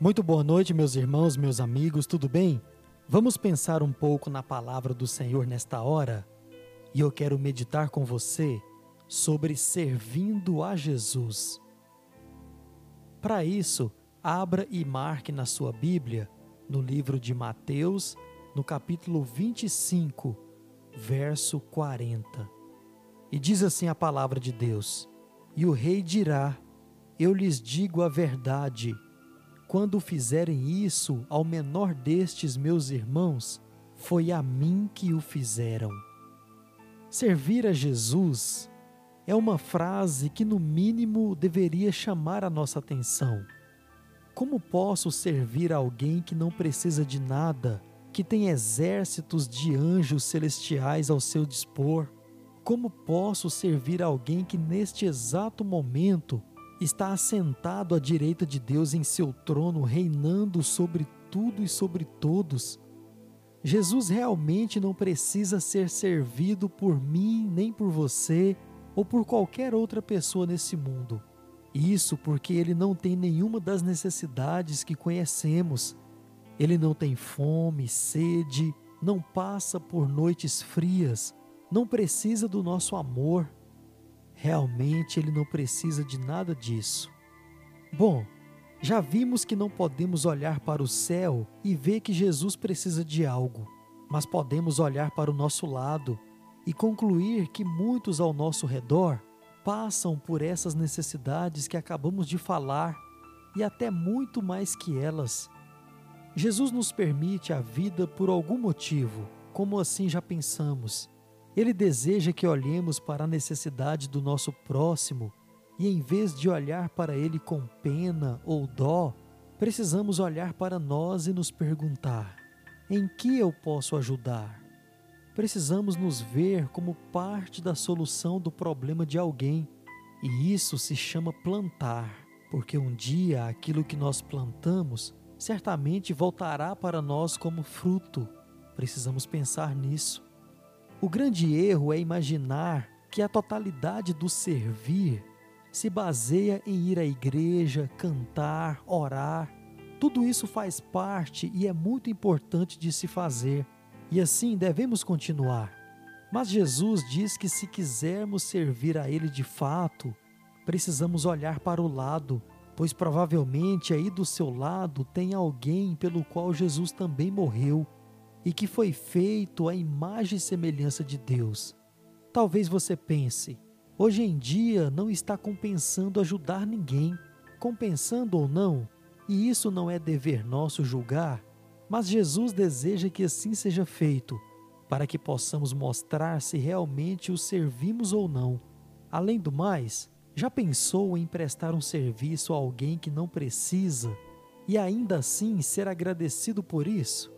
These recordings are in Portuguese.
Muito boa noite, meus irmãos, meus amigos, tudo bem? Vamos pensar um pouco na palavra do Senhor nesta hora? E eu quero meditar com você sobre servindo a Jesus. Para isso, abra e marque na sua Bíblia, no livro de Mateus, no capítulo 25, verso 40. E diz assim a palavra de Deus: E o rei dirá: Eu lhes digo a verdade. Quando fizerem isso ao menor destes meus irmãos, foi a mim que o fizeram. Servir a Jesus é uma frase que, no mínimo, deveria chamar a nossa atenção. Como posso servir alguém que não precisa de nada, que tem exércitos de anjos celestiais ao seu dispor? Como posso servir alguém que, neste exato momento, está assentado à direita de Deus em seu trono, reinando sobre tudo e sobre todos? Jesus realmente não precisa ser servido por mim, nem por você, ou por qualquer outra pessoa nesse mundo. Isso porque ele não tem nenhuma das necessidades que conhecemos. Ele não tem fome, sede, não passa por noites frias, não precisa do nosso amor. Realmente ele não precisa de nada disso. Bom, já vimos que não podemos olhar para o céu e ver que Jesus precisa de algo, mas podemos olhar para o nosso lado e concluir que muitos ao nosso redor passam por essas necessidades que acabamos de falar e até muito mais que elas. Jesus nos permite a vida por algum motivo, como assim já pensamos. Ele deseja que olhemos para a necessidade do nosso próximo e, em vez de olhar para ele com pena ou dó, precisamos olhar para nós e nos perguntar: em que eu posso ajudar? precisamos nos ver como parte da solução do problema de alguém. E isso se chama plantar, porque um dia aquilo que nós plantamos certamente voltará para nós como fruto. Precisamos pensar nisso. O grande erro é imaginar que a totalidade do servir se baseia em ir à igreja, cantar, orar. Tudo isso faz parte e é muito importante de se fazer e assim devemos continuar. Mas Jesus diz que se quisermos servir a Ele de fato, precisamos olhar para o lado, pois provavelmente aí do seu lado tem alguém pelo qual Jesus também morreu e que foi feito à imagem e semelhança de Deus. Talvez você pense, hoje em dia não está compensando ajudar ninguém, compensando ou não, e isso não é dever nosso julgar, mas Jesus deseja que assim seja feito, para que possamos mostrar se realmente o servimos ou não. Além do mais, já pensou em prestar um serviço a alguém que não precisa e ainda assim ser agradecido por isso?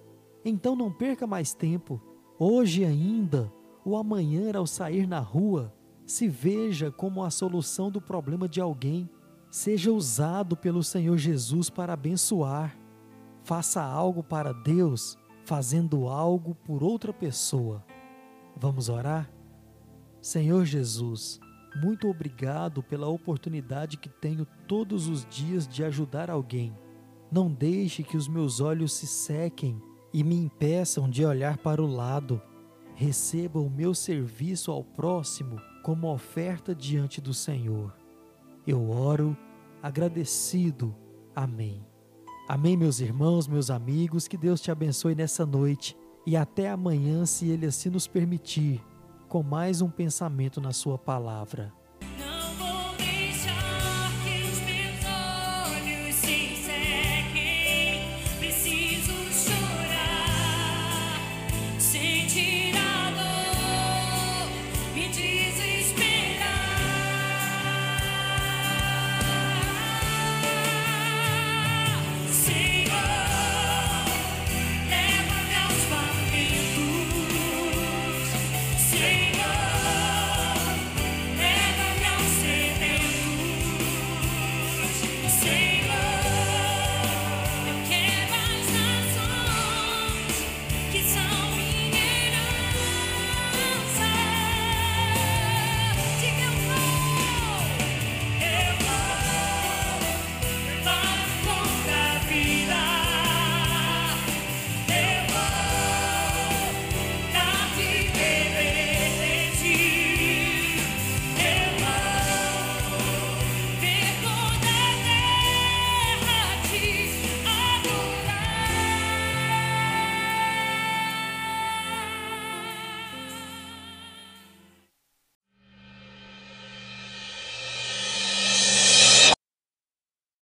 Então não perca mais tempo. Hoje ainda, ou amanhã ao sair na rua, se veja como a solução do problema de alguém. Seja usado pelo Senhor Jesus para abençoar Faça algo para Deus fazendo algo por outra pessoa. Vamos orar? Senhor Jesus, muito obrigado pela oportunidade que tenho todos os dias de ajudar alguém. Não deixe que os meus olhos se sequem e me impeçam de olhar para o lado. Receba o meu serviço ao próximo como oferta diante do Senhor. Eu oro agradecido. Amém. Amém, meus irmãos, meus amigos, que Deus te abençoe nessa noite e até amanhã, se Ele assim nos permitir, com mais um pensamento na Sua palavra.